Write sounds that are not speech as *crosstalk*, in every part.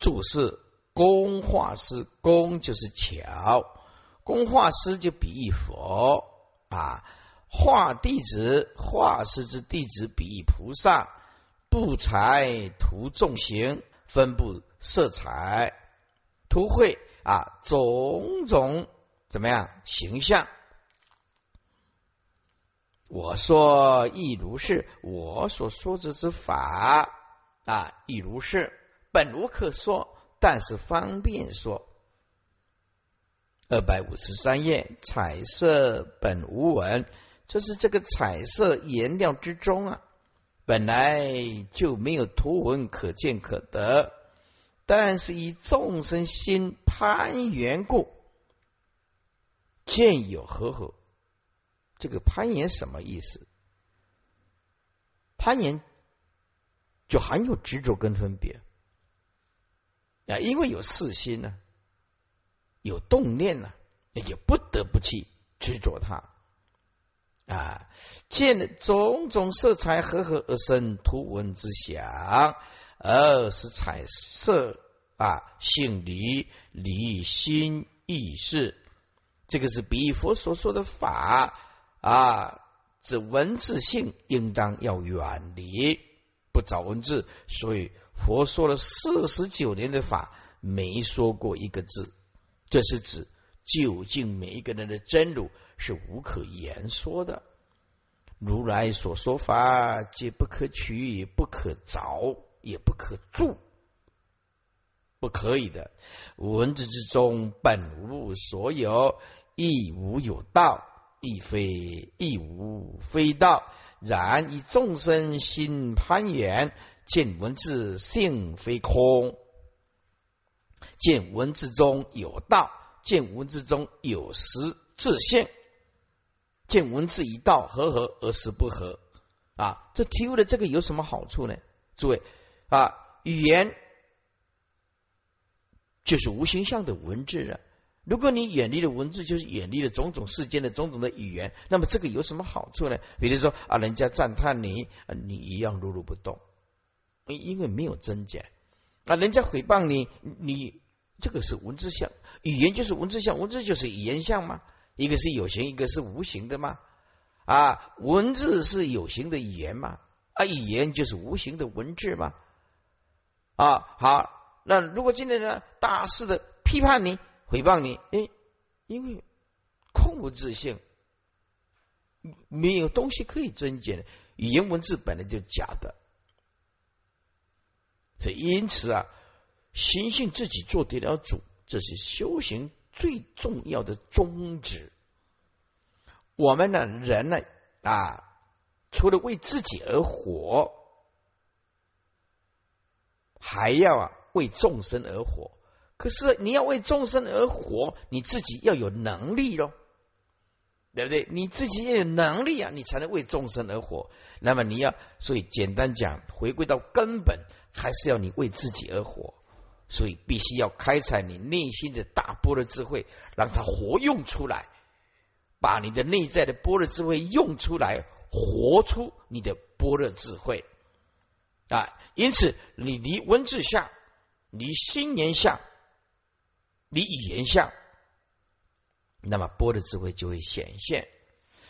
注释工画师，工就是巧，工画师就比喻佛。啊，画弟子，画师之弟子比喻菩萨，布材图众行，分布色彩，图绘啊种种怎么样形象。我说亦如是，我所说之之法啊，亦如是，本无可说，但是方便说。二百五十三页，彩色本无纹，就是这个彩色颜料之中啊，本来就没有图文可见可得，但是以众生心攀缘故，见有合合。这个攀岩什么意思？攀岩就含有执着跟分别啊，因为有四心呢，有动念呢，也就不得不去执着它啊。见种种色彩合合而生图文之想，而是彩色啊性离离心意识，这个是比佛所说的法。啊，这文字性应当要远离，不找文字。所以佛说了四十九年的法，没说过一个字。这是指究竟每一个人的真如是无可言说的。如来所说法，皆不可取，不可着，也不可住，不可以的。文字之中本无所有，亦无有道。亦非亦无非道，然以众生心攀缘，见文字性非空，见文字中有道，见文字中有实自性，见文字一道合合而实不合啊！这体悟的这个有什么好处呢？诸位啊，语言就是无形象的文字啊。如果你远离了文字，就是远离了种种世间的种种的语言，那么这个有什么好处呢？比如说啊，人家赞叹你啊，你一样如如不动，因为没有增减啊。人家诽谤你，你这个是文字相，语言就是文字相，文字就是语言相嘛。一个是有形，一个是无形的嘛。啊，文字是有形的语言嘛，啊，语言就是无形的文字嘛。啊，好，那如果今天呢，大肆的批判你。诽谤你，哎，因为空无自性，没有东西可以增减，语言文字本来就假的，所以因此啊，心性自己做得了主，这是修行最重要的宗旨。我们呢，人呢啊，除了为自己而活，还要啊为众生而活。可是你要为众生而活，你自己要有能力喽，对不对？你自己要有能力啊，你才能为众生而活。那么你要，所以简单讲，回归到根本，还是要你为自己而活。所以必须要开采你内心的大波的智慧，让它活用出来，把你的内在的波的智慧用出来，活出你的波的智慧啊。因此，你离文字相，离心念相。你语言相，那么波的智慧就会显现。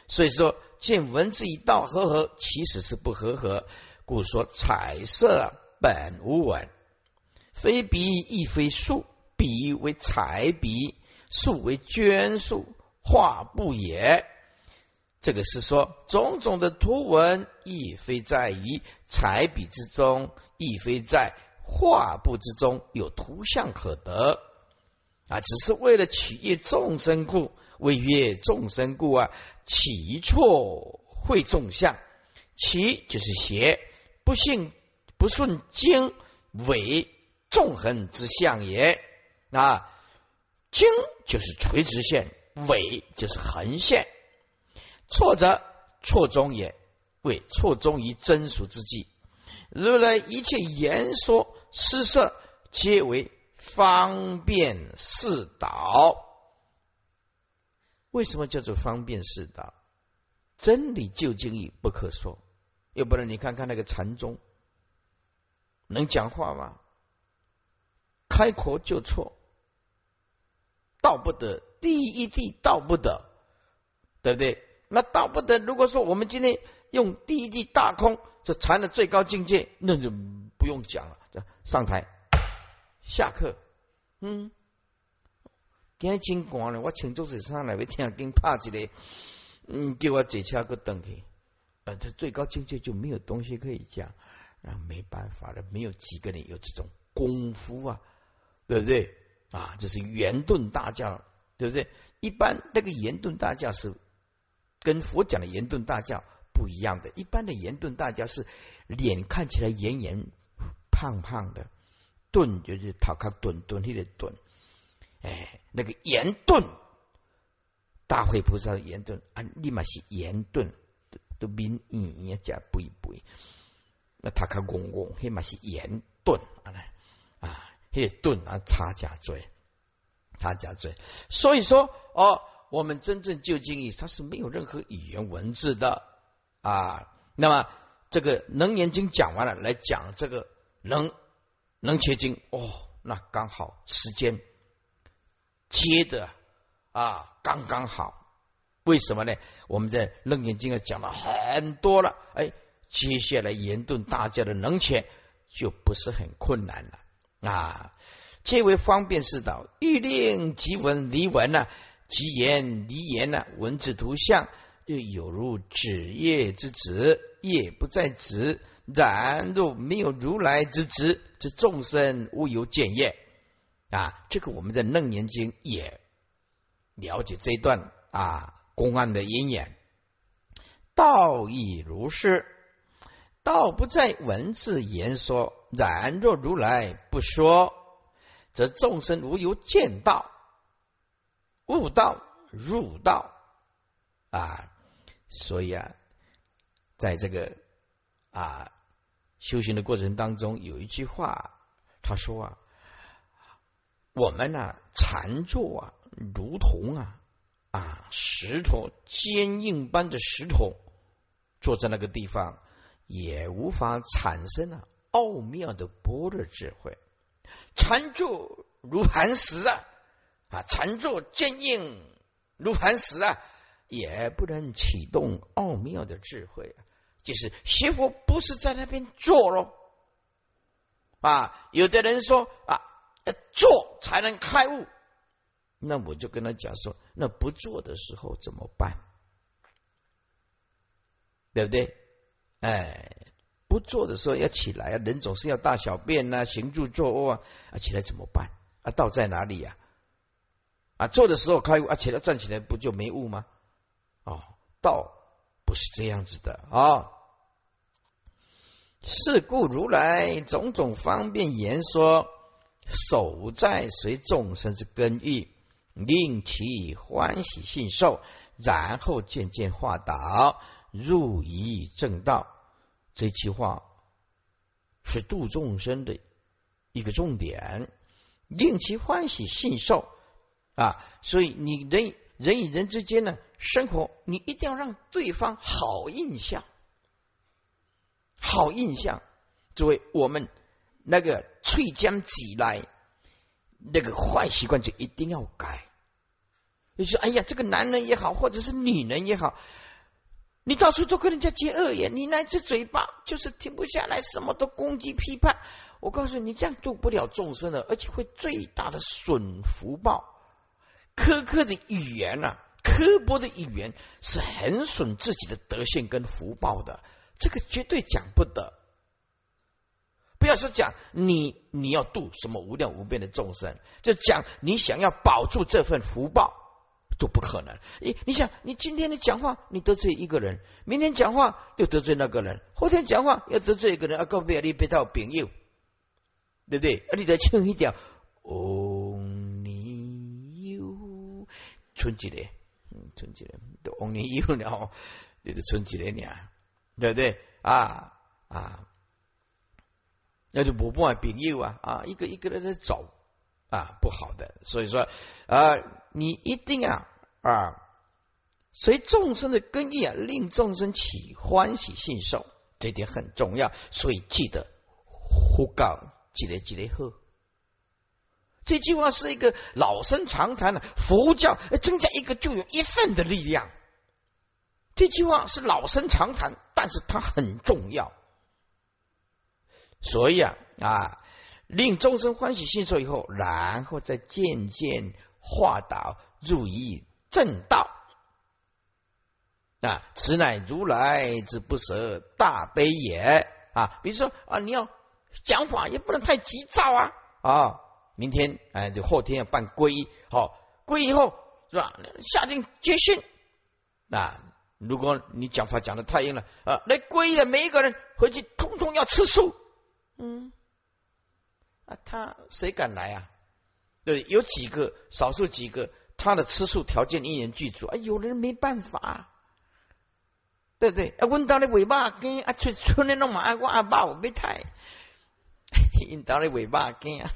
所以说，见文字一道合合，其实是不合合。故说彩色本无文，非笔亦非树，笔为彩笔，树为绢树，画布也。这个是说，种种的图文，亦非在于彩笔之中，亦非在画布之中有图像可得。啊，只是为了取悦众生故，为悦众生故啊，起错会众相，其就是邪，不信不顺经伪纵横之相也啊，经就是垂直线，伪就是横线，错则错中也，为错中于真俗之际，如来一切言说施设，皆为。方便是导，为什么叫做方便是导？真理究竟义不可说，要不然你看看那个禅宗，能讲话吗？开口就错，道不得，第一地道不得，对不对？那道不得。如果说我们今天用第一地大空，就禅的最高境界，那就不用讲了。上台下课，嗯，今天真寒了，我请周水上来，要听经拍一个，嗯，叫我坐车个等去。呃，这最高境界就没有东西可以讲，啊，没办法了，没有几个人有这种功夫啊，对不对？啊，这是圆顿大教，对不对？一般那个圆顿大教是跟佛讲的圆顿大教不一样的，一般的圆顿大教是脸看起来圆圆胖胖的，顿就是讨卡顿顿那个顿，哎，那个言顿大会菩萨言顿啊，立马是圆顿。都面圆圆加肥肥，那他看公公，起码是言钝啊，啊，那个钝啊，差加罪，差加罪。所以说，哦，我们真正究竟义，它是没有任何语言文字的啊。那么，这个《能言经》讲完了，来讲这个《能能切经》哦，那刚好时间接的啊，刚刚好。为什么呢？我们在《楞严经》上讲了很多了，哎，接下来严顿大家的能切就不是很困难了啊，皆为方便是道。欲令即文离文呢，即言离言呢，文字图像又有如纸页之纸，页不在纸，然若没有如来之纸，这众生无有见业啊。这个我们在《楞严经》也了解这一段啊。公案的因缘，道亦如是。道不在文字言说，然若如来不说，则众生无由见道、悟道、入道啊！所以啊，在这个啊修行的过程当中，有一句话，他说啊，我们呢禅坐啊，如同啊。啊，石头坚硬般的石头，坐在那个地方也无法产生啊奥妙的般若智慧。禅坐如磐石啊，啊，禅坐坚硬如磐石啊，也不能启动奥妙的智慧啊。就是学佛不是在那边坐咯。啊，有的人说啊，坐才能开悟。那我就跟他讲说，那不做的时候怎么办？对不对？哎，不做的时候要起来啊，人总是要大小便呐，行住坐卧啊，啊，起来怎么办？啊，道在哪里呀？啊，做的时候开悟啊，起来站起来不就没悟吗？哦，道不是这样子的啊。是故如来种种方便言说，守在随众生之根欲。令其欢喜信受，然后渐渐化导，入于正道。这句话是度众生的一个重点，令其欢喜信受啊！所以你人人与人之间呢，生活你一定要让对方好印象，好印象。诸位，我们那个翠江挤来。那个坏习惯就一定要改。你说：“哎呀，这个男人也好，或者是女人也好，你到处都跟人家结恶言，你那只嘴巴就是停不下来，什么都攻击批判。我告诉你，这样度不了众生的，而且会最大的损福报。苛刻的语言啊，刻薄的语言是很损自己的德性跟福报的，这个绝对讲不得。”不要说讲你你要度什么无量无边的众生，就讲你想要保住这份福报都不可能。你你想你今天的讲话你得罪一个人，明天讲话又得罪那个人，后天讲话又得罪一个人，啊，告别你别到朋友，对不对？啊，你再轻一点，哦，春节的，嗯，春节的都 only you 了，你的春节的呢，对不对？啊啊。那就不办朋友啊啊，一个一个的在走啊，不好的。所以说啊，你一定啊啊，随众生的根意啊，令众生起欢喜信受，这点很重要。所以记得呼告，记得记得喝这句话是一个老生常谈的佛教，增加一个就有一份的力量。这句话是老生常谈，但是它很重要。所以啊啊，令众生欢喜信受以后，然后再渐渐化导入于正道。啊，此乃如来之不舍大悲也啊！比如说啊，你要讲法也不能太急躁啊啊！明天哎，就后天要办皈依，好皈依以后是吧？下定决心啊！如果你讲法讲的太硬了啊，来皈依的每一个人回去通通要吃素，嗯啊，他谁敢来啊？对，有几个少数几个，他的吃素条件一人具足啊，有人没办法。对不对？啊，问到你 *laughs* 尾巴根啊，春春天弄嘛，我阿爸我没太，引到你尾巴根啊，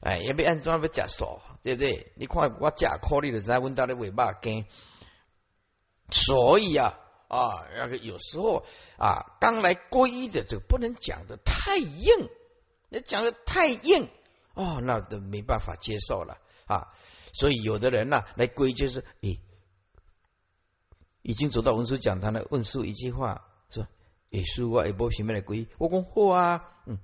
哎，也别按怎要假锁，对不对？你看我假颗粒的在问到你尾巴根，所以啊啊，那个有时候啊，刚来皈依的这个不能讲的太硬，你讲的太硬哦，那都没办法接受了啊。所以有的人呢来皈就是诶。已经走到文殊讲堂了，问师一句话说：耶稣啊，一波平面的皈依。我讲好啊，嗯，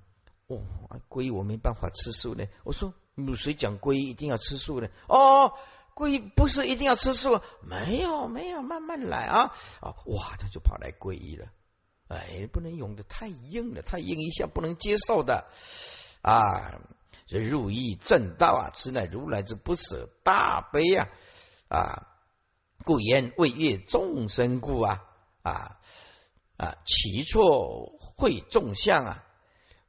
哦，皈依我没办法吃素呢。我说有谁讲皈依一定要吃素呢？哦，皈依不是一定要吃素，没有没有，慢慢来啊啊！哇，他就跑来皈依了。哎，不能用的太硬了，太硬一下不能接受的啊！这入意正道啊，此乃如来之不舍大悲啊啊！故言为悦众生故啊啊啊！其错会众相啊，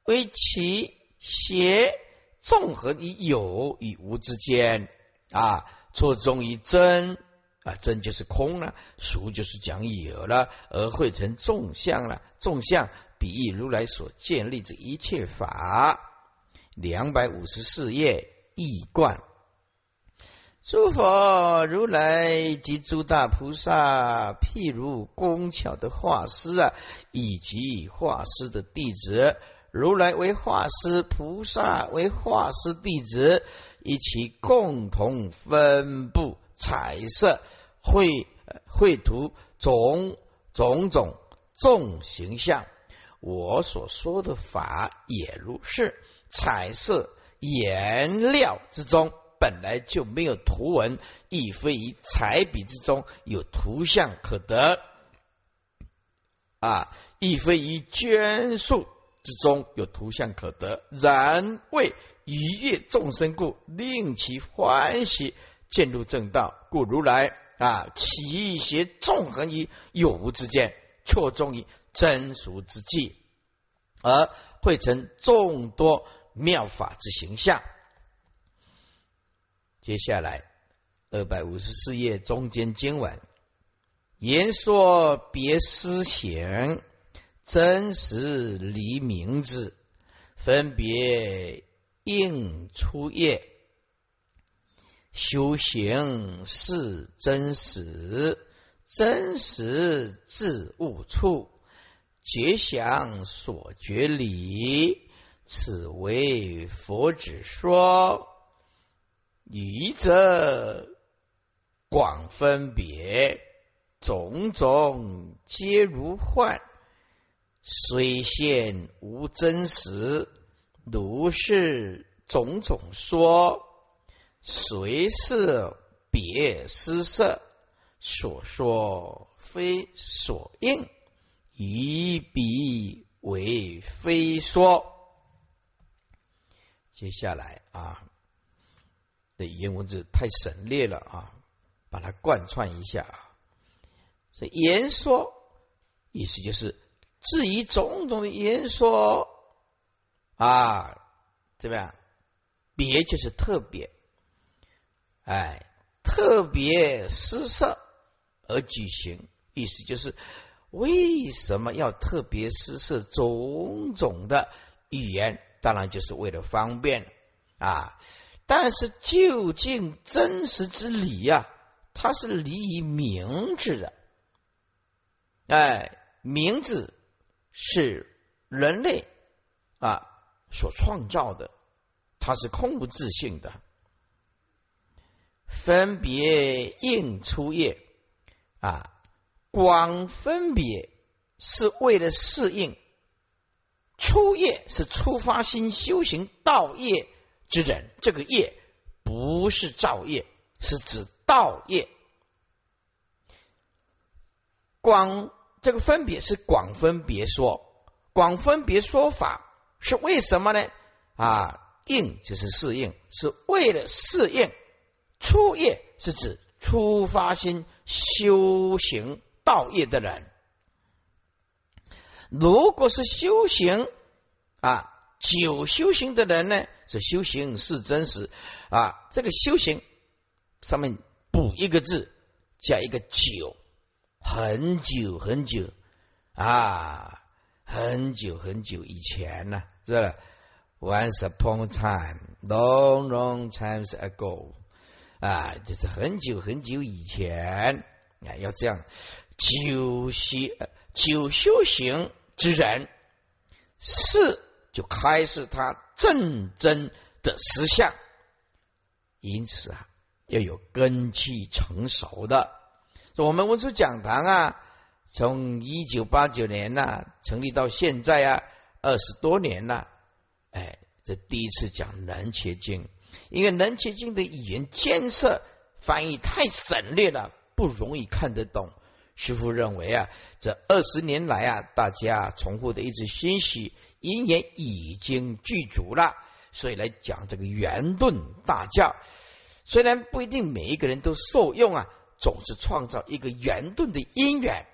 为其邪纵合于有与无之间啊，错综于真啊，真就是空了，俗就是讲有了，而会成众相了。众相比喻如来所建立之一切法。两百五十四页易观。诸佛如来及诸大菩萨，譬如工巧的画师啊，以及画师的弟子，如来为画师，菩萨为画师弟子，一起共同分布彩色绘绘图种种种众形象。我所说的法也如是，彩色颜料之中。本来就没有图文，亦非于彩笔之中有图像可得啊，亦非于捐数之中有图像可得。然为愉悦众生故，令其欢喜，渐入正道。故如来啊，其邪纵横于有无之间，错综于真俗之际，而会成众多妙法之形象。接下来二百五十四页中间经文，言说别思想，真实离名字，分别应出业，修行是真实，真实自悟处，觉想所觉理，此为佛子说。愚者广分别，种种皆如幻，虽现无真实。如是种种说，随是别失色，所说非所应，以彼为非说。接下来啊。的语言文字太省略了啊，把它贯穿一下啊。所以言说意思就是质疑种种的言说啊，怎么样？别就是特别，哎，特别施设而举行，意思就是为什么要特别施设种种的语言？当然就是为了方便啊。但是究竟真实之理呀，它是离于名字的。哎，名字是人类啊所创造的，它是空无自性的。分别应出业啊，光分别是为了适应，初业是出发心修行道业之人，这个业不是造业，是指道业。广这个分别是广分别说，广分别说法是为什么呢？啊，应就是适应，是为了适应。初业是指出发心修行道业的人。如果是修行啊，久修行的人呢，是修行是真实啊。这个修行上面补一个字，加一个久。很久很久。啊，很久很久以前呢，是吧？Once upon a time, long, long times ago，啊，这是很久很久以前。啊，要这样。久修久修行之人，是就开始他正真的实相，因此啊，要有根气成熟的。我们文殊讲堂啊，从一九八九年呐成立到现在啊，二十多年了。哎，这第一次讲《南切经》，因为《南切经》的语言艰涩，翻译太省略了，不容易看得懂。师父认为啊，这二十年来啊，大家重复的一直欣喜，因缘已经具足了，所以来讲这个圆顿大教。虽然不一定每一个人都受用啊。总是创造一个圆顿的因缘，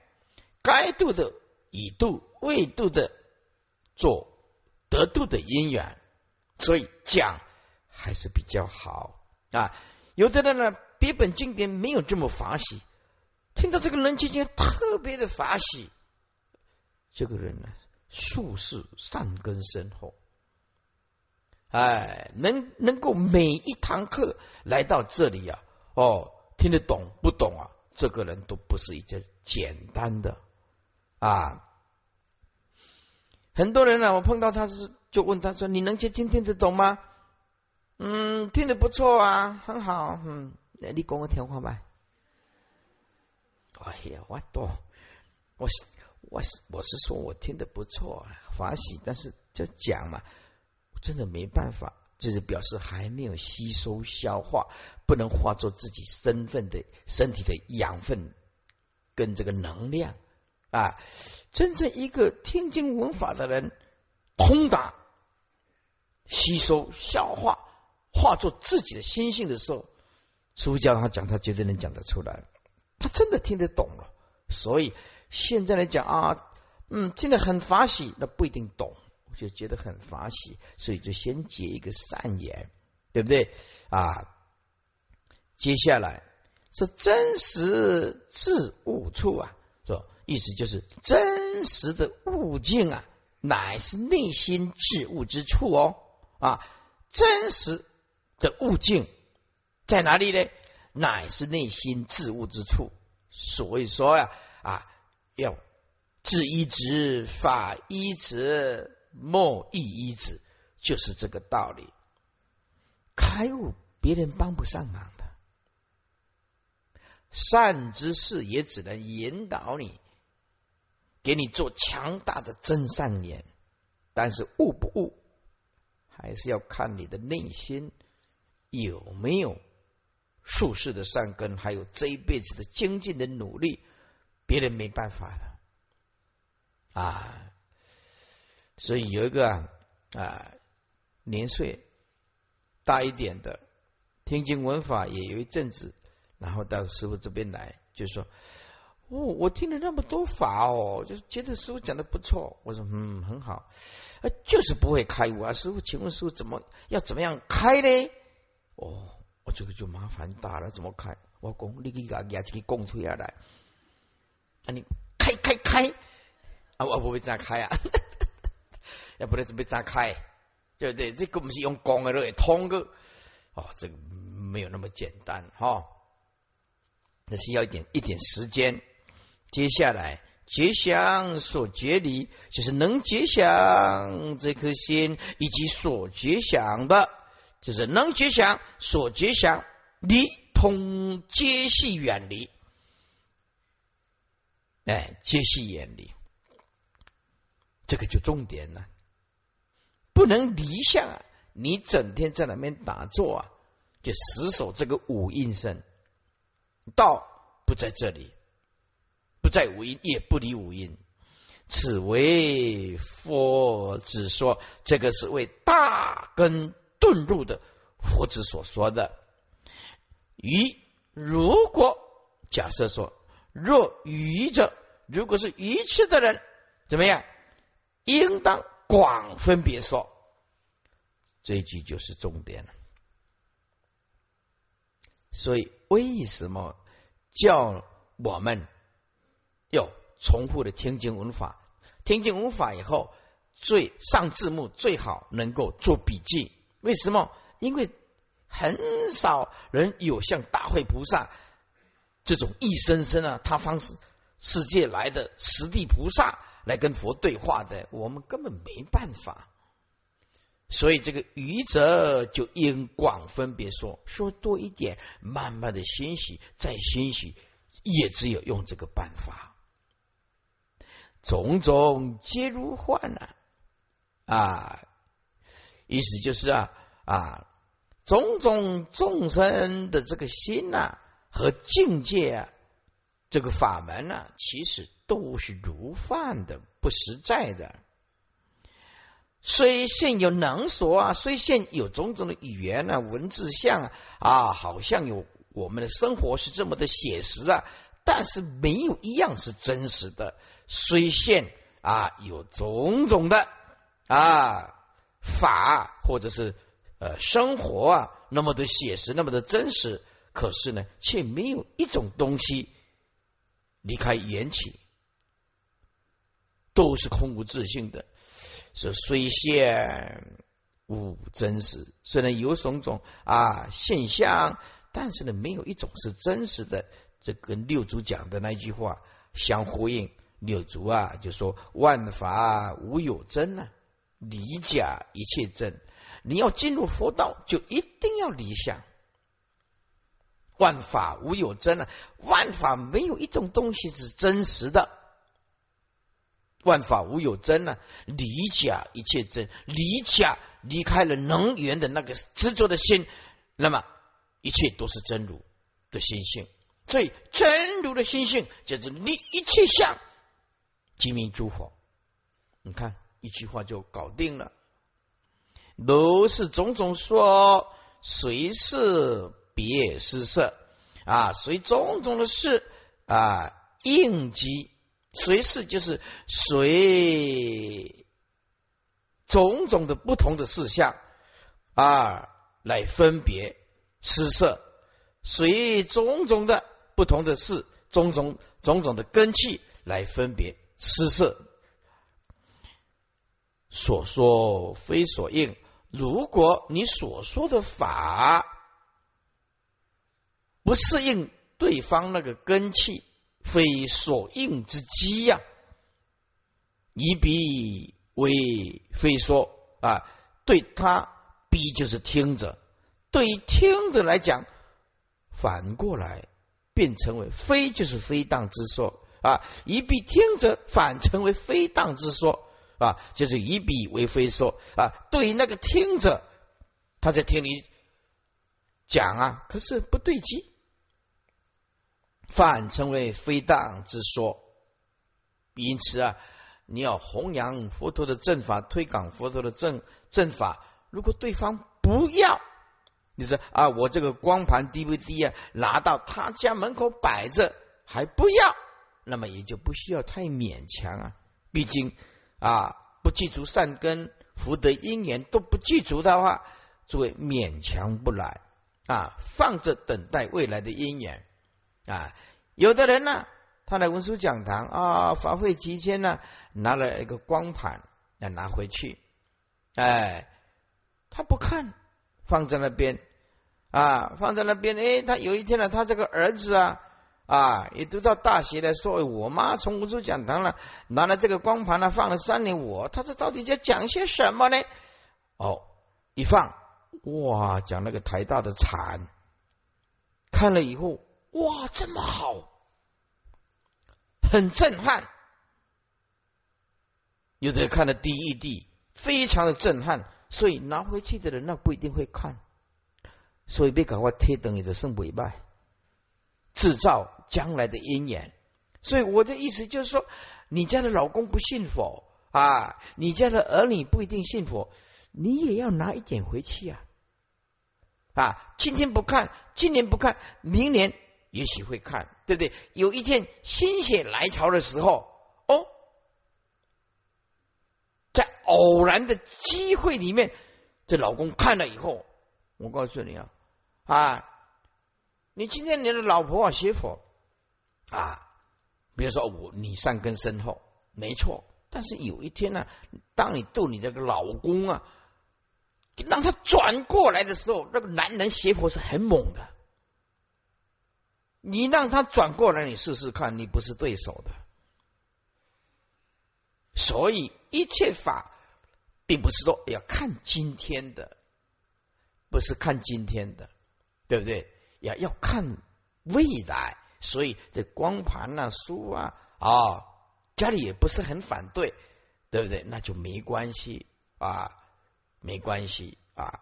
该度的已度，未度的做得度的因缘，所以讲还是比较好啊。有的人呢，别本经典没有这么法喜，听到这个人间经特别的法喜，这个人呢，术士善根深厚，哎，能能够每一堂课来到这里呀，哦。听得懂不懂啊？这个人都不是一件简单的啊！很多人呢，我碰到他是就问他说：“你能接听听得懂吗？”嗯，听得不错啊，很好。嗯，你讲个天话吧。哎呀，我多，我是我是我是说我听得不错，啊欢喜，但是就讲嘛，真的没办法。就是表示还没有吸收消化，不能化作自己身份的身体的养分跟这个能量啊！真正一个听经闻法的人，通达吸收消化，化作自己的心性的时候，师傅教他讲，他绝对能讲得出来。他真的听得懂了，所以现在来讲啊，嗯，听得很法喜，那不一定懂。就觉得很法喜，所以就先结一个善言，对不对啊？接下来说真实自物处啊，说意思就是真实的物境啊，乃是内心自物之处哦啊，真实的物境在哪里呢？乃是内心自物之处。所以说呀啊，要自一直法一直。莫意一子，就是这个道理。开悟别人帮不上忙的，善之事也只能引导你，给你做强大的真善言。但是悟不悟，还是要看你的内心有没有术士的善根，还有这一辈子的精进的努力，别人没办法的啊。所以有一个啊啊年岁大一点的，听经闻法也有一阵子，然后到师傅这边来，就说：“哦，我听了那么多法哦，就觉得师傅讲的不错。”我说：“嗯，很好。”啊，就是不会开悟啊！师傅，请问师傅怎么要怎么样开呢？哦，我这个就麻烦大了，怎么开？我讲你给牙牙去供推下来，啊，你开开开啊！我不会这样开啊。要不然准备张开，对不对？这个我们是用讲的，来通个哦，这个没有那么简单哈。那需要一点一点时间。接下来结想所结离，就是能结想这颗心以及所结想的就是能觉想所觉想离通皆系远离，哎，皆系远离，这个就重点了，不能离相啊！你整天在那边打坐啊，就死守这个五阴身，道不在这里，不在五阴，也不离五阴。此为佛子说，这个是为大根顿入的佛子所说的。愚，如果假设说，若愚者，如果是愚痴的人，怎么样？应当广分别说。这一句就是重点了。所以，为什么叫我们要重复的听经文法？听经文法以后，最上字幕最好能够做笔记。为什么？因为很少人有像大会菩萨这种一生生啊，他方世世界来的实地菩萨来跟佛对话的，我们根本没办法。所以这个愚者就应广分别说，说多一点，慢慢的欣喜，再欣喜，也只有用这个办法。种种皆如幻啊！啊，意思就是啊啊，种种众生的这个心呐和境界啊，这个法门呢，其实都是如幻的，不实在的。虽现有能说啊，虽现有种种的语言啊、文字像啊，啊，好像有我们的生活是这么的写实啊，但是没有一样是真实的。虽现啊有种种的啊法或者是呃生活啊那么的写实那么的真实，可是呢却没有一种东西离开缘起，都是空无自性的。是虽现无真实，虽然有种种啊现象，但是呢没有一种是真实的。这跟六祖讲的那句话相呼应。六祖啊，就说万法无有真啊，离假一切真。你要进入佛道，就一定要离相。万法无有真啊，万法没有一种东西是真实的。万法无有真呢，离假一切真，离假离开了能源的那个执着的心，那么一切都是真如的心性。所以真如的心性就是离一切相。即名诸佛，你看一句话就搞定了。如是种种说，随是别失色啊，随种种的事啊，应机随是就是随种种的不同的事项啊来分别施舍，随种种的不同的事，种种种种的根气来分别。施舍，所说非所应。如果你所说的法不适应对方那个根气，非所应之机呀，以彼为非说啊，对他彼就是听者，对于听者来讲，反过来变成为非就是非当之说。啊，以彼听者反成为非当之说啊，就是以彼为非说啊。对于那个听者，他在听你讲啊，可是不对机，反成为非当之说。因此啊，你要弘扬佛陀的正法，推广佛陀的正正法。如果对方不要，你说啊，我这个光盘 DVD 啊，拿到他家门口摆着，还不要。那么也就不需要太勉强啊，毕竟啊，不记住善根福德因缘都不记住的话，诸位勉强不来啊，放着等待未来的因缘啊。有的人呢，他来文殊讲堂啊，法会期间呢，拿了一个光盘要拿回去，哎，他不看，放在那边啊，放在那边，哎，他有一天呢，他这个儿子啊。啊，也读到大学来说，我妈从文殊讲堂了，拿了这个光盘呢，放了三年。我他这到底在讲些什么呢？哦，一放，哇，讲那个台大的禅，看了以后，哇，这么好，很震撼。有的人看了第一地，非常的震撼，所以拿回去的人那不一定会看，所以别赶快贴等于的圣尾拜，制造将来的姻缘。所以我的意思就是说，你家的老公不信佛啊，你家的儿女不一定信佛，你也要拿一点回去啊。啊，今天不看，今年不看，明年也许会看，对不对？有一天心血来潮的时候，哦。在偶然的机会里面，这老公看了以后，我告诉你啊，啊，你今天你的老婆啊学佛啊，比如说我你善根深厚，没错，但是有一天呢，当你逗你这个老公啊，让他转过来的时候，那个男人学佛是很猛的，你让他转过来，你试试看，你不是对手的。所以一切法，并不是说要看今天的，不是看今天的，对不对？要要看未来。所以这光盘啊、书啊啊，家里也不是很反对，对不对？那就没关系啊，没关系啊。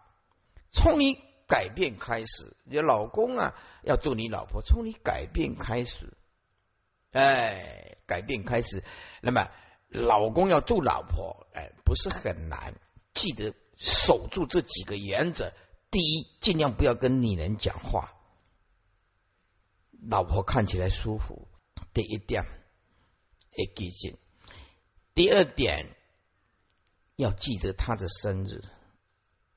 从你改变开始，你老公啊要做你老婆，从你改变开始，哎，改变开始，那么。老公要做老婆，哎，不是很难。记得守住这几个原则：第一，尽量不要跟女人讲话，老婆看起来舒服。第一点，要记性。第二点，要记得她的生日，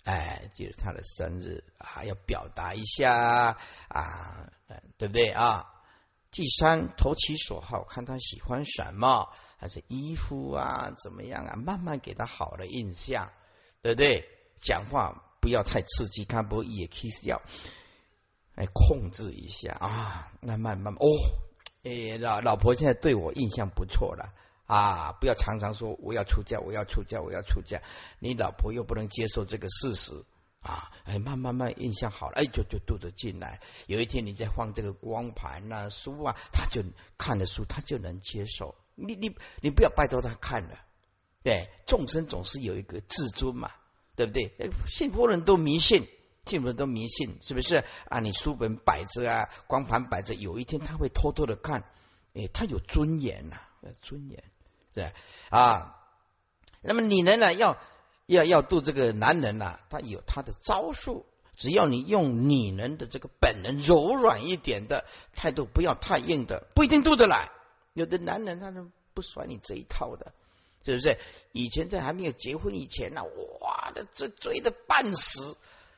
哎，记得他的生日啊，要表达一下啊，对不对啊？第三，投其所好，看他喜欢什么。还是衣服啊，怎么样啊？慢慢给他好的印象，对不对？讲话不要太刺激，他不也 kiss 掉，来控制一下啊。那慢慢哦，哎，老老婆现在对我印象不错了啊！不要常常说我要出嫁，我要出嫁，我要出嫁，你老婆又不能接受这个事实啊！哎，慢慢慢印象好了，哎，就就渡得进来。有一天你再放这个光盘啊、书啊，他就看的书，他就能接受。你你你不要拜托他看了，对众生总是有一个自尊嘛，对不对？信佛人都迷信，信佛人都迷信，是不是啊？你书本摆着啊，光盘摆着，有一天他会偷偷的看，哎，他有尊严呐，尊严是啊。那么女人？呢要要要度这个男人呐，他有他的招数，只要你用女人的这个本能，柔软一点的态度，不要太硬的，不一定度得来。有的男人他都不甩你这一套的，是不是？以前在还没有结婚以前呢，哇，的追追的半死，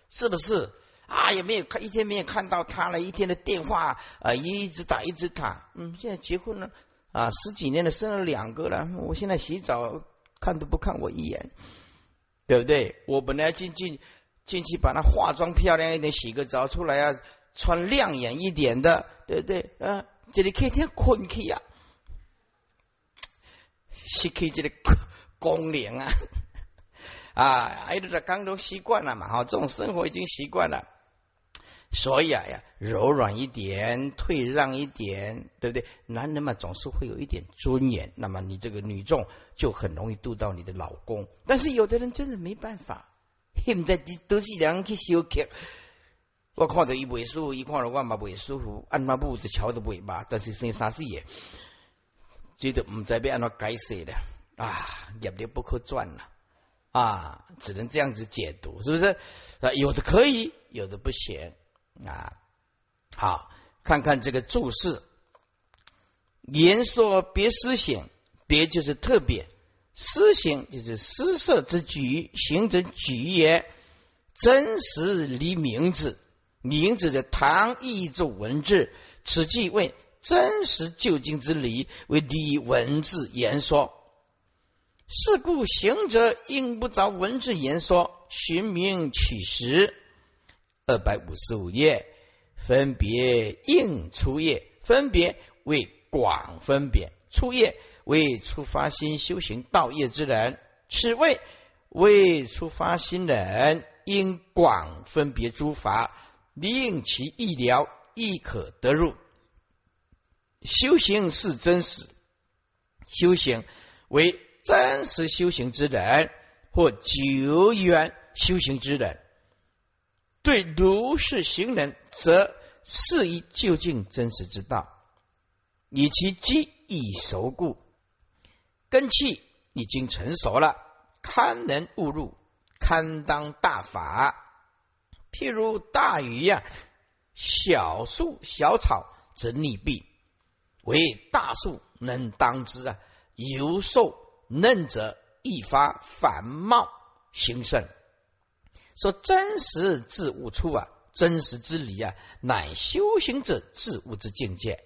是不是？啊，也没有看一天没有看到他了，一天的电话啊，一直打一直打。嗯，现在结婚了啊，十几年了，生了两个了。我现在洗澡看都不看我一眼，对不对？我本来进进进去把她化妆漂亮一点，洗个澡出来啊，穿亮眼一点的，对不对？啊，这里可以天困去呀。失去这个功能啊啊，还有就是刚都习惯了嘛，哈，这种生活已经习惯了，所以啊呀，柔软一点，退让一点，对不对？男人嘛，总是会有一点尊严，那么你这个女众就很容易渡到你的老公。但是有的人真的没办法，现在都是两去修克，我看着伊不舒服，伊看着我嘛不舒服，按那步子桥都不会吧？但是生啥事也。觉得唔再被按照改写的啊，业力不可转了啊，只能这样子解读，是不是？啊，有的可以，有的不行啊。好，看看这个注释，言说别思想，别就是特别，思想就是施色之举，行者举也。真实离名字，名字的唐译作文字，此即为。真实究竟之理为离文字言说，是故行者应不着文字言说，寻名取实。二百五十五页，分别应出业，分别为广分别出业为出发心修行道业之人，此谓为出发心人应广分别诸法，令其意了，亦可得入。修行是真实，修行为真实修行之人，或久远修行之人，对如是行人，则是以究竟真实之道，以其机已熟故，根气已经成熟了，堪能误入，堪当大法。譬如大鱼呀，小树小草则溺毙。为大树能当之啊，由受嫩者易发繁茂兴盛。说真实自悟出啊，真实之理啊，乃修行者自悟之境界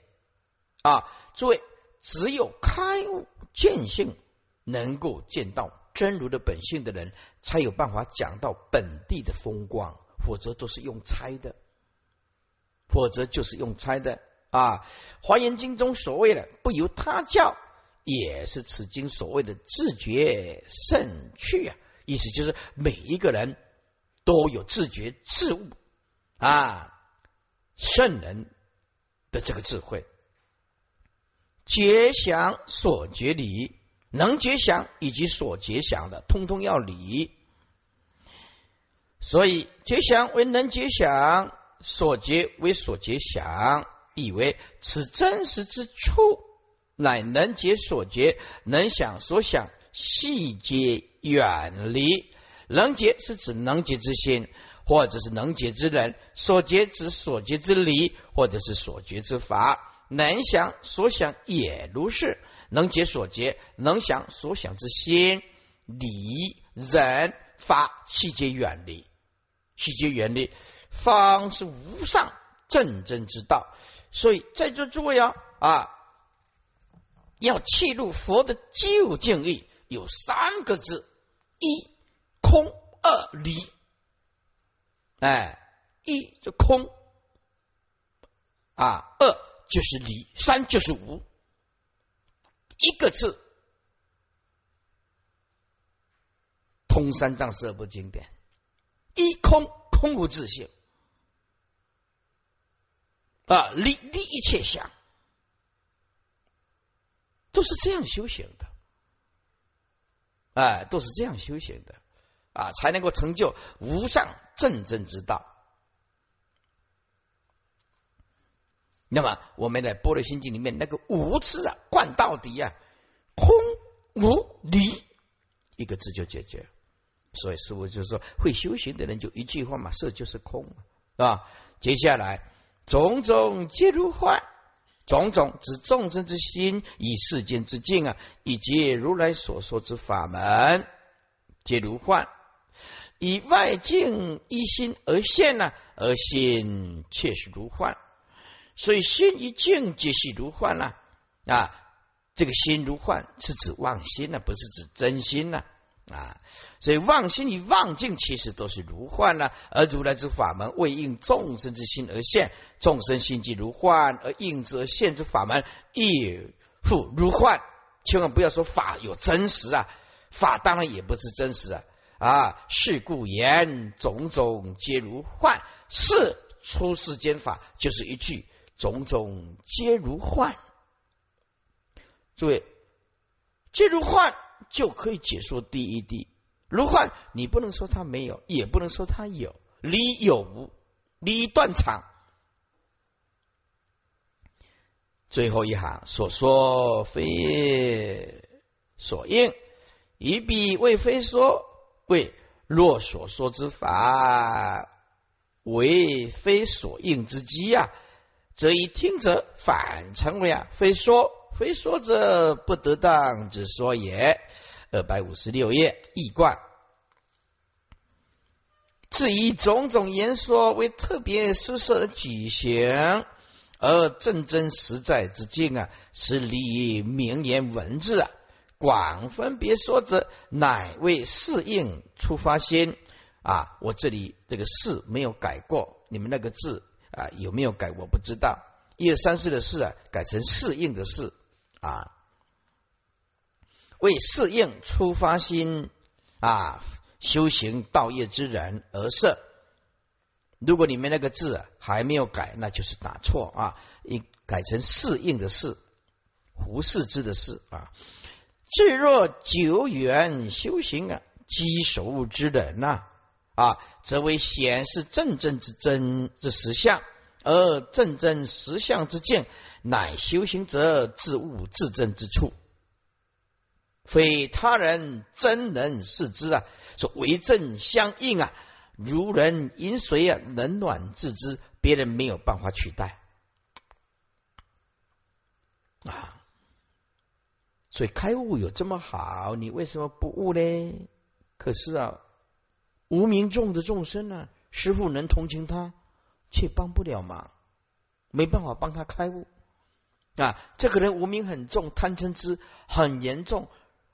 啊。诸位，只有开悟见性，能够见到真如的本性的人，才有办法讲到本地的风光，否则都是用猜的，否则就是用猜的。啊，《华严经》中所谓的不由他教，也是此经所谓的自觉胜趣啊。意思就是每一个人都有自觉自悟啊，圣人的这个智慧，觉想所觉理，能觉想以及所觉想的，通通要理。所以觉想为能觉想，所觉为所觉想。以为此真实之处，乃能解所觉，能想所想，细节远离。能解是指能解之心，或者是能解之人；所觉指所结之理，或者是所结之法。能想所想也如是，能解所结，能想所想之心、理、人、法，细节远离，细节远离，方是无上正真之道。所以在座诸位啊啊，要切入佛的究竟义，有三个字：一空，二离。哎，一就空啊，二就是离，三就是无。一个字，通三藏十二部经典：一空，空无自性。啊，离离一切相，都是这样修行的，哎，都是这样修行的啊，才能够成就无上正正之道。那么，我们的《般若心经》里面那个“无”字啊，贯到底啊，空无离一个字就解决。所以，师傅就是说，会修行的人就一句话嘛，色就是空，是吧？接下来。种种皆如幻，种种指众生之心，以世间之境啊，以及如来所说之法门，皆如幻，以外境一心而现呢，而心却是如幻，所以心一境皆是如幻呐啊，这个心如幻是指妄心呢，不是指真心呢。啊，所以妄心与妄境其实都是如幻呢，而如来之法门为应众生之心而现，众生心即如幻，而应之而现之法门亦复如幻。千万不要说法有真实啊，法当然也不是真实啊啊！是故言种种皆如幻，是出世间法就是一句种种皆如幻。诸位，皆如幻。就可以解说第一谛如幻，你不能说它没有，也不能说它有，离有无，离断场。最后一行所说非所应，以彼为非说，为若所说之法为非所应之机啊，则以听者反成为啊非说。非说者不得当之说也。二百五十六页，易观。至以种种言说为特别施设的举行，而正真实在之境啊，是理名言文字啊，广分别说者，乃为适应出发心啊。我这里这个“适”没有改过，你们那个字啊有没有改？我不知道。一二三四的“四”啊，改成适应的“适”。啊，为适应出发心啊，修行道业之人而设。如果你们那个字还没有改，那就是打错啊，应改成适应的适，胡适之的适啊。至若久远修行啊，积熟之人呐啊，则为显示正正之真之实相，而正真实相之见，乃修行者自悟自证之处，非他人真能视之啊，说为正相应啊。如人饮水啊，冷暖自知，别人没有办法取代啊。所以开悟有这么好，你为什么不悟呢？可是啊，无名众的众生呢，师傅能同情他，却帮不了忙，没办法帮他开悟啊。这个人无名很重，贪嗔痴很严重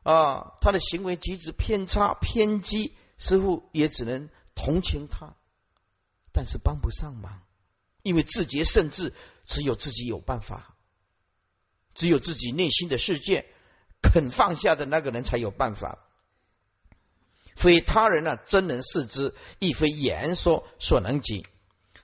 啊，他的行为举止偏差偏激，师傅也只能。同情他，但是帮不上忙，因为自觉甚至只有自己有办法，只有自己内心的世界肯放下的那个人才有办法，非他人啊真能视之，亦非言说所能及。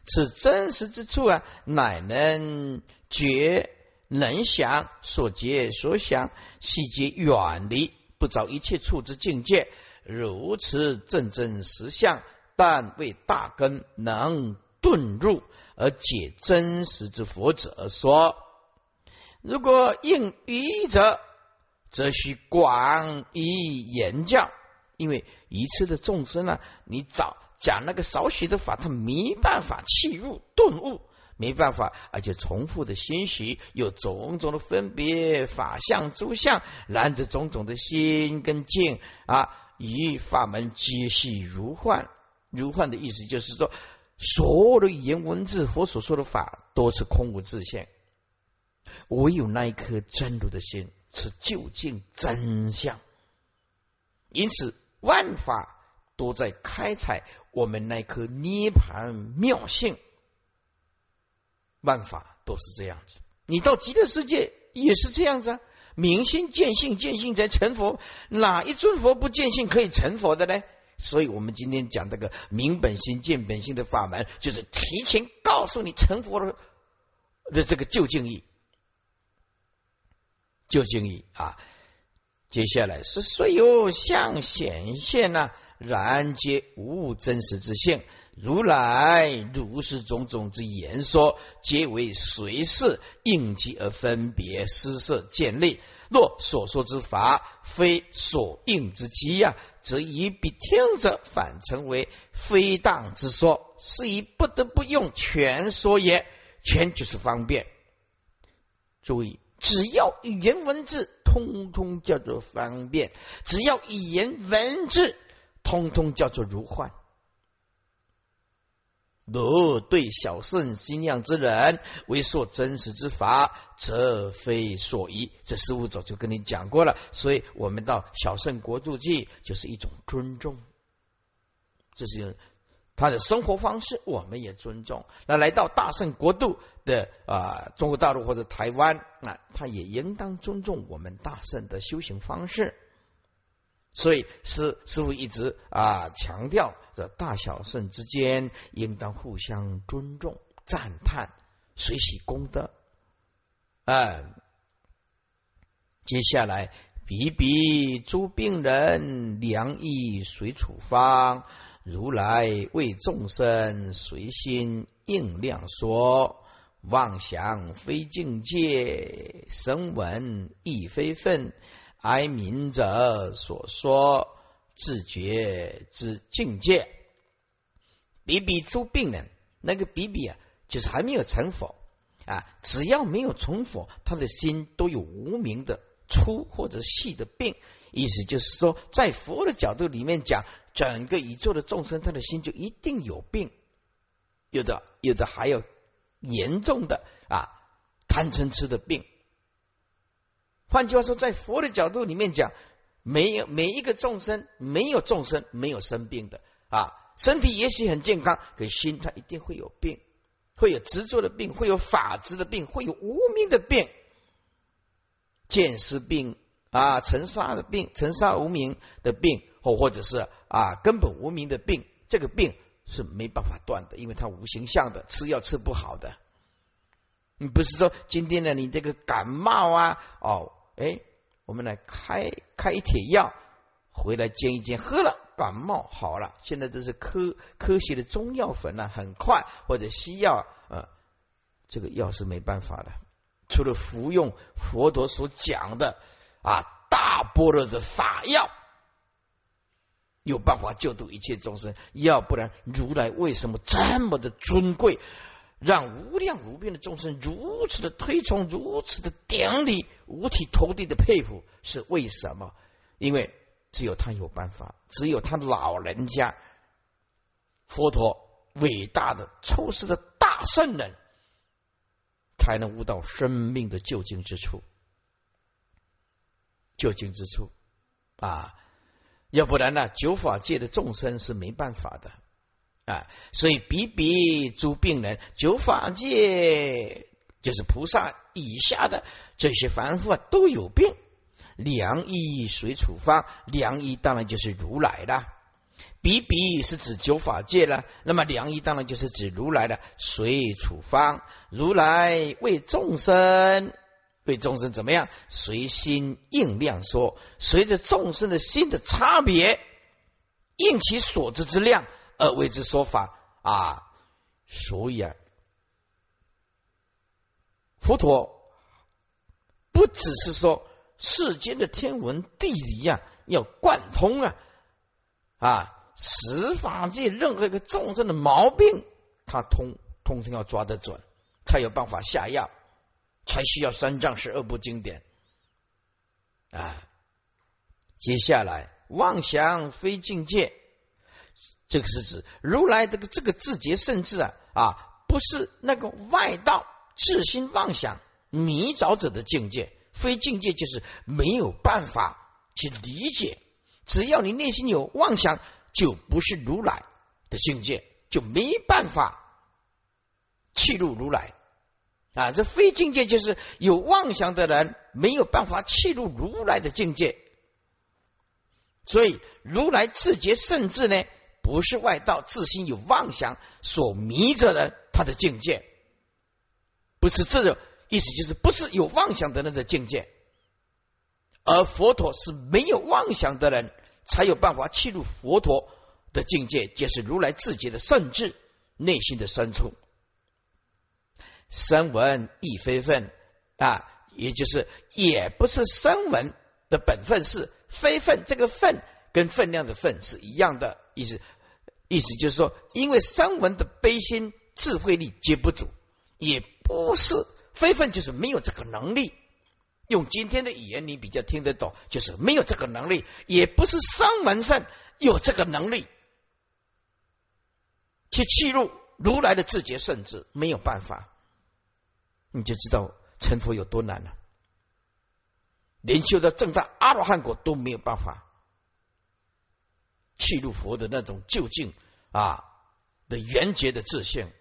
此真实之处啊，乃能觉能想所觉所想，细节远离不着一切处之境界，如此正真实相。但为大根能遁入而解真实之佛者而说。如果应愚者，则需广以言教。因为一次的众生呢，你早讲那个少许的法，他没办法契入顿悟，没办法，而且重复的欣喜，有种种的分别法相诸相，然着种种的心跟境啊，以法门皆系如幻。如幻的意思就是说，所有的语言文字，佛所说的法都是空无自性，唯有那一颗真如的心是究竟真相。因此，万法都在开采我们那颗涅盘妙性。万法都是这样子，你到极乐世界也是这样子啊。明心见性，见性才成佛。哪一尊佛不见性可以成佛的呢？所以，我们今天讲这个明本心、见本心的法门，就是提前告诉你成佛的的这个究竟义。究竟义啊，接下来是虽有相显现呢，然皆无真实之性。如来如是种种之言说，皆为随事应机而分别施设建立。若所说之法非所应之机呀，则以彼听者反成为非当之说，是以不得不用全说也。全就是方便。注意，只要语言文字，通通叫做方便；只要语言文字，通通叫做如幻。若对小圣心量之人为说真实之法，则非所宜。这师傅早就跟你讲过了，所以我们到小圣国度去，就是一种尊重，这是他的生活方式，我们也尊重。那来到大圣国度的啊，中国大陆或者台湾，啊他也应当尊重我们大圣的修行方式。所以师师傅一直啊强调，这大小圣之间应当互相尊重、赞叹、随喜功德。嗯，接下来比比诸病人良医随处方，如来为众生随心应量说：妄想非境界，声闻亦非分。哀悯者所说自觉之境界，比比诸病人，那个比比啊，就是还没有成佛啊，只要没有成佛，他的心都有无名的粗或者细的病。意思就是说，在佛的角度里面讲，整个宇宙的众生，他的心就一定有病，有的有的还有严重的啊贪嗔痴的病。换句话说，在佛的角度里面讲，没有每一个众生，没有众生没有生病的啊，身体也许很健康，可心他一定会有病，会有执着的病，会有法执的病，会有无名的病，见思病啊，尘沙的病，尘沙无名的病，或或者是啊根本无名的病，这个病是没办法断的，因为它无形象的，吃药吃不好的。你不是说今天呢，你这个感冒啊，哦，哎，我们来开开一帖药回来煎一煎，喝了感冒好了。现在都是科科学的中药粉呢，很快或者西药啊，这个药是没办法的，除了服用佛陀所讲的啊大般若的法药。有办法救度一切众生，要不然如来为什么这么的尊贵，让无量无边的众生如此的推崇，如此的顶礼，五体投地的佩服？是为什么？因为只有他有办法，只有他老人家，佛陀伟大的出世的大圣人，才能悟到生命的究竟之处，究竟之处啊！要不然呢？九法界的众生是没办法的啊！所以比比诸病人，九法界就是菩萨以下的这些凡夫啊，都有病。良医谁处方？良医当然就是如来了。比比是指九法界了，那么良医当然就是指如来的谁处方？如来为众生。对众生怎么样？随心应量说，随着众生的心的差别，应其所知之量而为之说法啊。所以啊，佛陀不只是说世间的天文地理呀，要贯通啊啊，十法界任何一个众生的毛病，他通通通要抓得准，才有办法下药。才需要三藏十二部经典啊！接下来，妄想非境界，这个是指如来这个这个自觉甚至啊啊，不是那个外道自心妄想迷着者的境界，非境界就是没有办法去理解。只要你内心有妄想，就不是如来的境界，就没办法契入如来。啊，这非境界就是有妄想的人没有办法契入如来的境界，所以如来自觉甚至呢，不是外道自心有妄想所迷着的他的境界，不是这个意思，就是不是有妄想的人的境界，而佛陀是没有妄想的人才有办法契入佛陀的境界，就是如来自觉的甚至内心的深处。声闻亦非分啊，也就是也不是声闻的本分，是非分。这个分跟分量的分是一样的意思，意思就是说，因为声闻的悲心智慧力皆不足，也不是非分，就是没有这个能力。用今天的语言，你比较听得懂，就是没有这个能力，也不是声闻圣有这个能力去契入如来的自觉圣智，没有办法。你就知道成佛有多难了，连修到正大阿罗汉果都没有办法契入佛的那种究竟啊的圆觉的自信，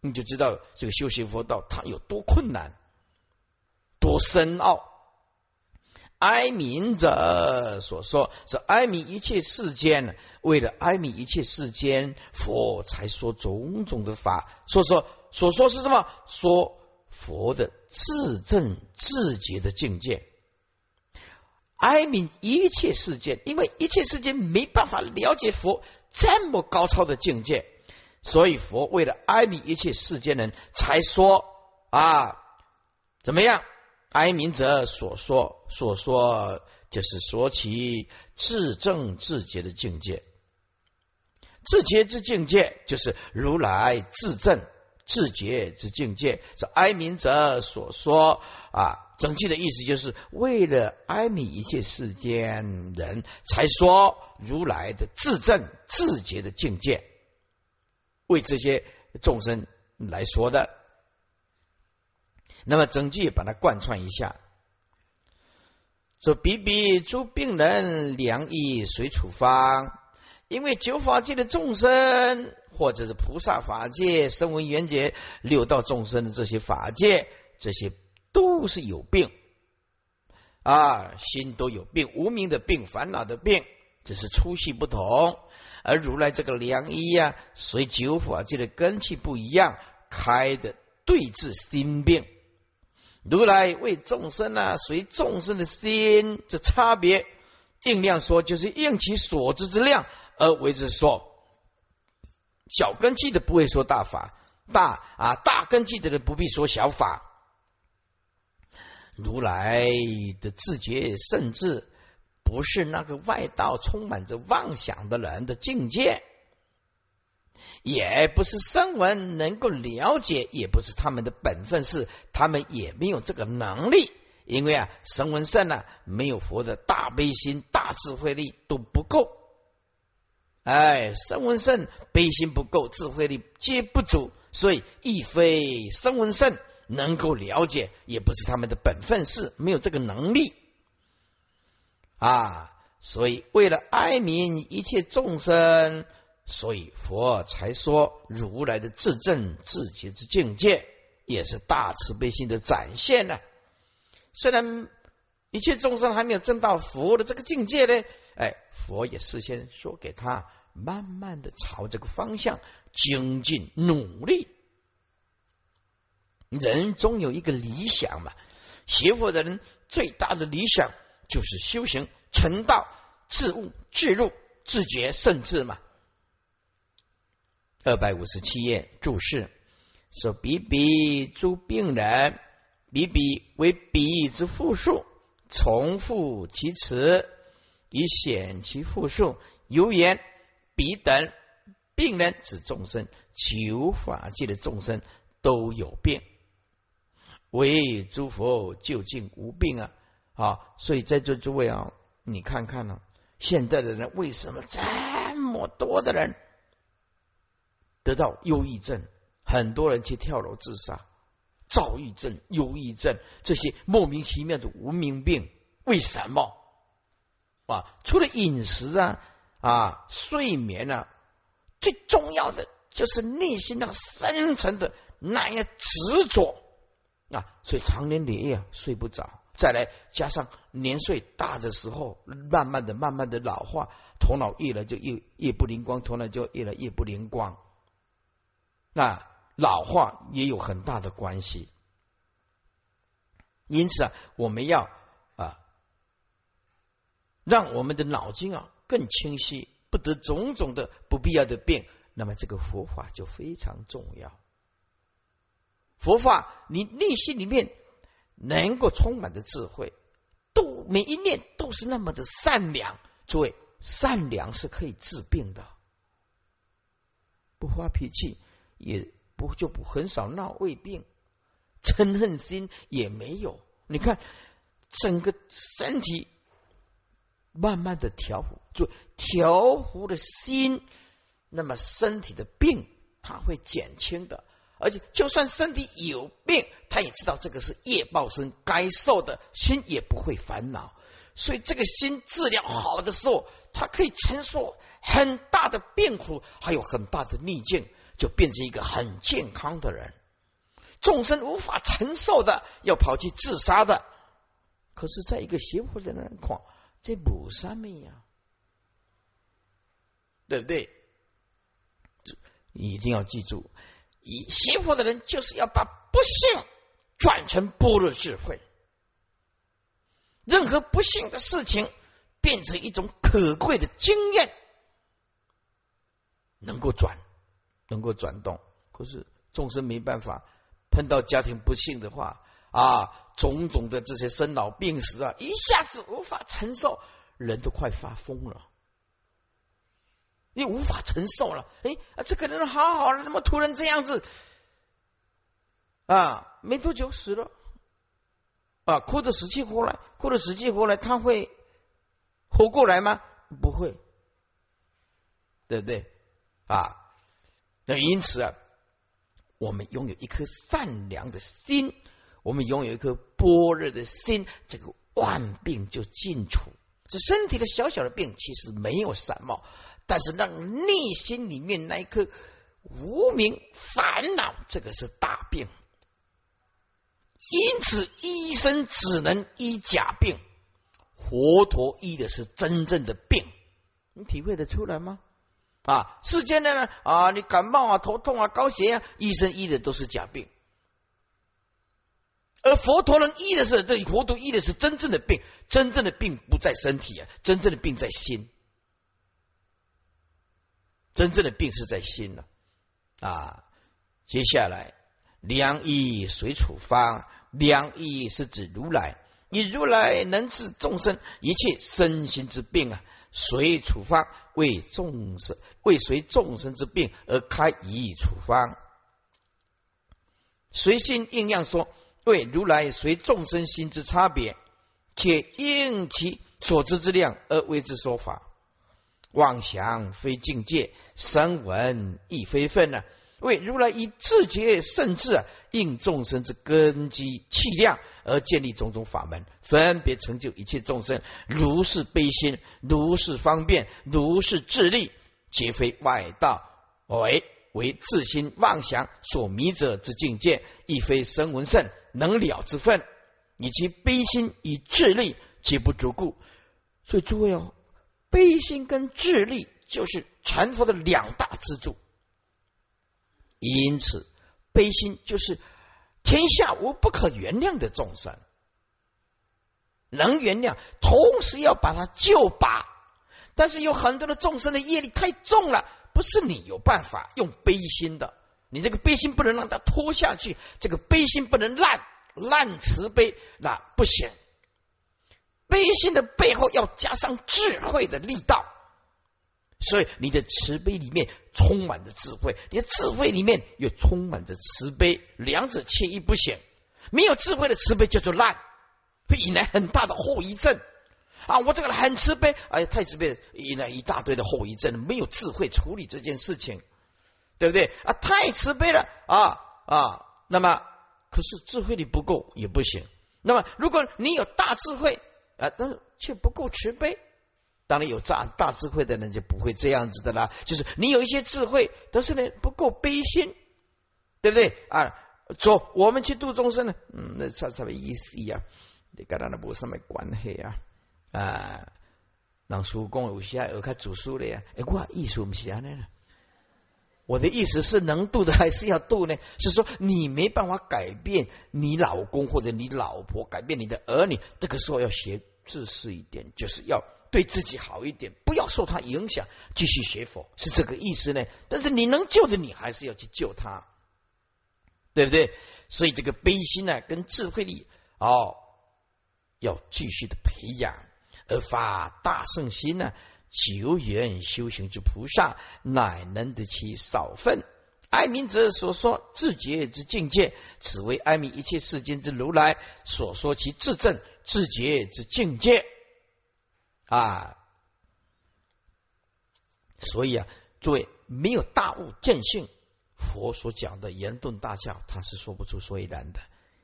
你就知道这个修行佛道它有多困难，多深奥。哀悯者所说是哀悯一切世间，为了哀悯一切世间，佛才说种种的法。所说所说是什么？说。佛的自证自觉的境界，哀悯一切世间，因为一切世间没办法了解佛这么高超的境界，所以佛为了哀悯一切世间人才说啊，怎么样？哀悯者所说所说，就是说其自证自觉的境界，自觉之境界，就是如来自证。自觉之境界是哀悯者所说啊，整句的意思就是为了哀悯一切世间人才说如来的自证自觉的境界，为这些众生来说的。那么整句把它贯穿一下，说比比诸病人良医随处方，因为九法界的众生。或者是菩萨法界、声闻缘觉、六道众生的这些法界，这些都是有病啊，心都有病，无名的病、烦恼的病，只是粗细不同。而如来这个良医呀，随九法界的根气不一样，开的对治心病。如来为众生啊，随众生的心这差别，应量说，就是应其所知之量而为之说。小根基的不会说大法，大啊大根基的人不必说小法。如来的自觉甚至不是那个外道充满着妄想的人的境界，也不是声闻能够了解，也不是他们的本分，是他们也没有这个能力。因为啊，声闻圣呢，没有佛的大悲心、大智慧力都不够。哎，声闻圣悲心不够，智慧力皆不足，所以亦非声闻圣能够了解，也不是他们的本分事，没有这个能力啊。所以为了哀悯一切众生，所以佛才说如来的自证自觉之境界，也是大慈悲心的展现呢。虽然一切众生还没有证到佛的这个境界呢。哎，佛也事先说给他，慢慢的朝这个方向精进努力。人总有一个理想嘛，学佛的人最大的理想就是修行成道、自悟、自入、自觉、甚至嘛。二百五十七页注释说：“比比诸病人，比比为比之复数，重复其词。”以显其复数，由言彼等病人指众生，求法界的众生都有病，唯诸佛究竟无病啊！啊，所以在座诸位啊，你看看呢，现在的人为什么这么多的人得到忧郁症，很多人去跳楼自杀，躁郁症、忧郁症这些莫名其妙的无名病，为什么？啊，除了饮食啊啊睡眠啊，最重要的就是内心那个深层的那样执着啊，所以常年累月睡不着。再来加上年岁大的时候，慢慢的、慢慢的老化，头脑越来就越越不灵光，头脑就越来越不灵光。那老化也有很大的关系，因此啊，我们要。让我们的脑筋啊更清晰，不得种种的不必要的病。那么这个佛法就非常重要。佛法，你内心里面能够充满的智慧，都每一念都是那么的善良。诸位，善良是可以治病的。不发脾气，也不就不很少闹胃病，嗔恨心也没有。你看整个身体。慢慢的调伏，就调伏的心，那么身体的病它会减轻的，而且就算身体有病，他也知道这个是业报身该受的，心也不会烦恼。所以这个心治疗好的时候，它可以承受很大的病苦，还有很大的逆境，就变成一个很健康的人。众生无法承受的，要跑去自杀的，可是在一个邪佛的人况。这不什么呀，对不对？一定要记住，以邪佛的人就是要把不幸转成般若智慧，任何不幸的事情变成一种可贵的经验，能够转，能够转动。可是众生没办法，碰到家庭不幸的话。啊，种种的这些生老病死啊，一下子无法承受，人都快发疯了，你无法承受了。哎，这个人好好的，怎么突然这样子？啊，没多久死了，啊，哭得死去活来，哭得死去活来，他会活过来吗？不会，对不对？啊，那因此啊，我们拥有一颗善良的心。我们拥有一颗般若的心，这个万病就尽除。这身体的小小的病其实没有什么，但是让内心里面那一颗无名烦恼，这个是大病。因此，医生只能医假病，佛陀医的是真正的病。你体会得出来吗？啊，世间的呢啊，你感冒啊、头痛啊、高血压，医生医的都是假病，而佛陀能医的是这佛陀医的是真正的病，真正的病不在身体啊，真正的病在心，真正的病是在心了啊。接下来，良医随处方，良医是指如来，以如来能治众生一切身心之病啊。随处方为众生为随众生之病而开一处方，随心应样说，为如来随众生心之差别，且应其所知之量而为之说法。妄想非境界，声闻亦非分呢？为如来以自觉甚至啊，应众生之根基气量而建立种种法门，分别成就一切众生，如是悲心，如是方便，如是智力，皆非外道，为为自心妄想所迷者之境界，亦非声闻圣能了之分。以其悲心与智力皆不足故。所以诸位哦，悲心跟智力就是成佛的两大支柱。因此，悲心就是天下无不可原谅的众生，能原谅，同时要把他救拔。但是有很多的众生的业力太重了，不是你有办法用悲心的，你这个悲心不能让它拖下去，这个悲心不能烂烂慈悲，那不行。悲心的背后要加上智慧的力道。所以你的慈悲里面充满着智慧，你的智慧里面又充满着慈悲，两者缺一不行。没有智慧的慈悲叫做烂，会引来很大的后遗症啊！我这个人很慈悲，哎，太慈悲，引来一大堆的后遗症。没有智慧处理这件事情，对不对啊？太慈悲了啊啊！那么可是智慧力不够也不行。那么如果你有大智慧啊，但是却不够慈悲。当然有大大智慧的人就不会这样子的啦。就是你有一些智慧，但是呢不够悲心，对不对啊？走，我们去度众生呢，嗯，那啥什么意思呀？你跟他那没什么关系啊？啊，让叔公有些有看读书的呀？哎，我意思不是安尼了。我的意思是能度的还是要度呢？是说你没办法改变你老公或者你老婆，改变你的儿女，这个时候要学自私一点，就是要。对自己好一点，不要受他影响，继续学佛是这个意思呢。但是你能救的，你还是要去救他，对不对？所以这个悲心呢，跟智慧力哦，要继续的培养，而发大圣心呢，久远修行之菩萨，乃能得其少分。哀民者所说自觉之境界，此为哀民一切世间之如来所说其自证自觉之境界。啊，所以啊，诸位没有大悟见性，佛所讲的言顿大教，他是说不出所以然的，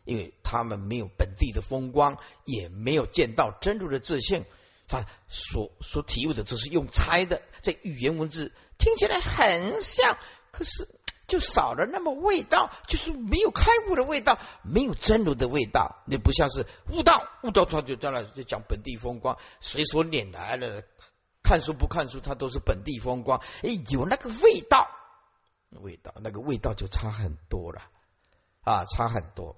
因为他们没有本地的风光，也没有见到真如的自信，他所所体悟的只是用猜的，这语言文字听起来很像，可是。就少了那么味道，就是没有开悟的味道，没有真如的味道。那不像是悟道，悟道他就当然就讲本地风光，随所拈来了，看书不看书，他都是本地风光。哎，有那个味道，味道那个味道就差很多了啊，差很多。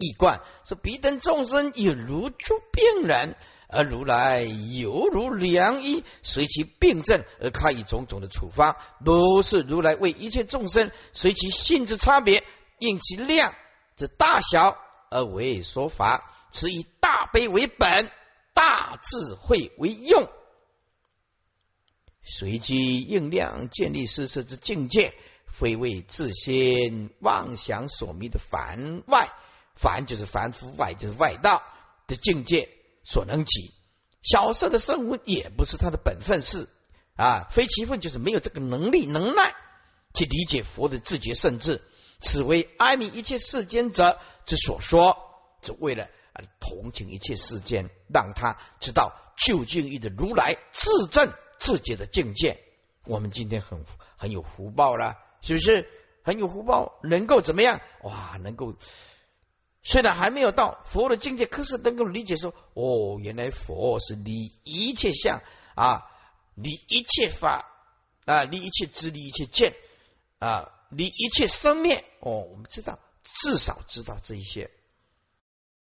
易观说彼等众生有如诸病人。而如来犹如良医，随其病症而开以种种的处方，都是如来为一切众生随其性质差别，应其量之大小而为说法。此以大悲为本，大智慧为用，随机应量建立施设之境界，非为自心妄想所迷的凡外，凡就是凡夫，外就是外道的境界。所能及小色的生物也不是他的本分事啊，非其分就是没有这个能力能耐去理解佛的自觉甚至，此为哀悯一切世间者之所说，是为了同情一切世间，让他知道究竟义的如来自证自觉的境界。我们今天很很有福报了，是不是很有福报？能够怎么样？哇，能够。虽然还没有到佛的境界，可是能够理解说，哦，原来佛是离一切相啊，离一切法啊，离一切知，离一切见啊，离一切生灭。哦，我们知道，至少知道这一些。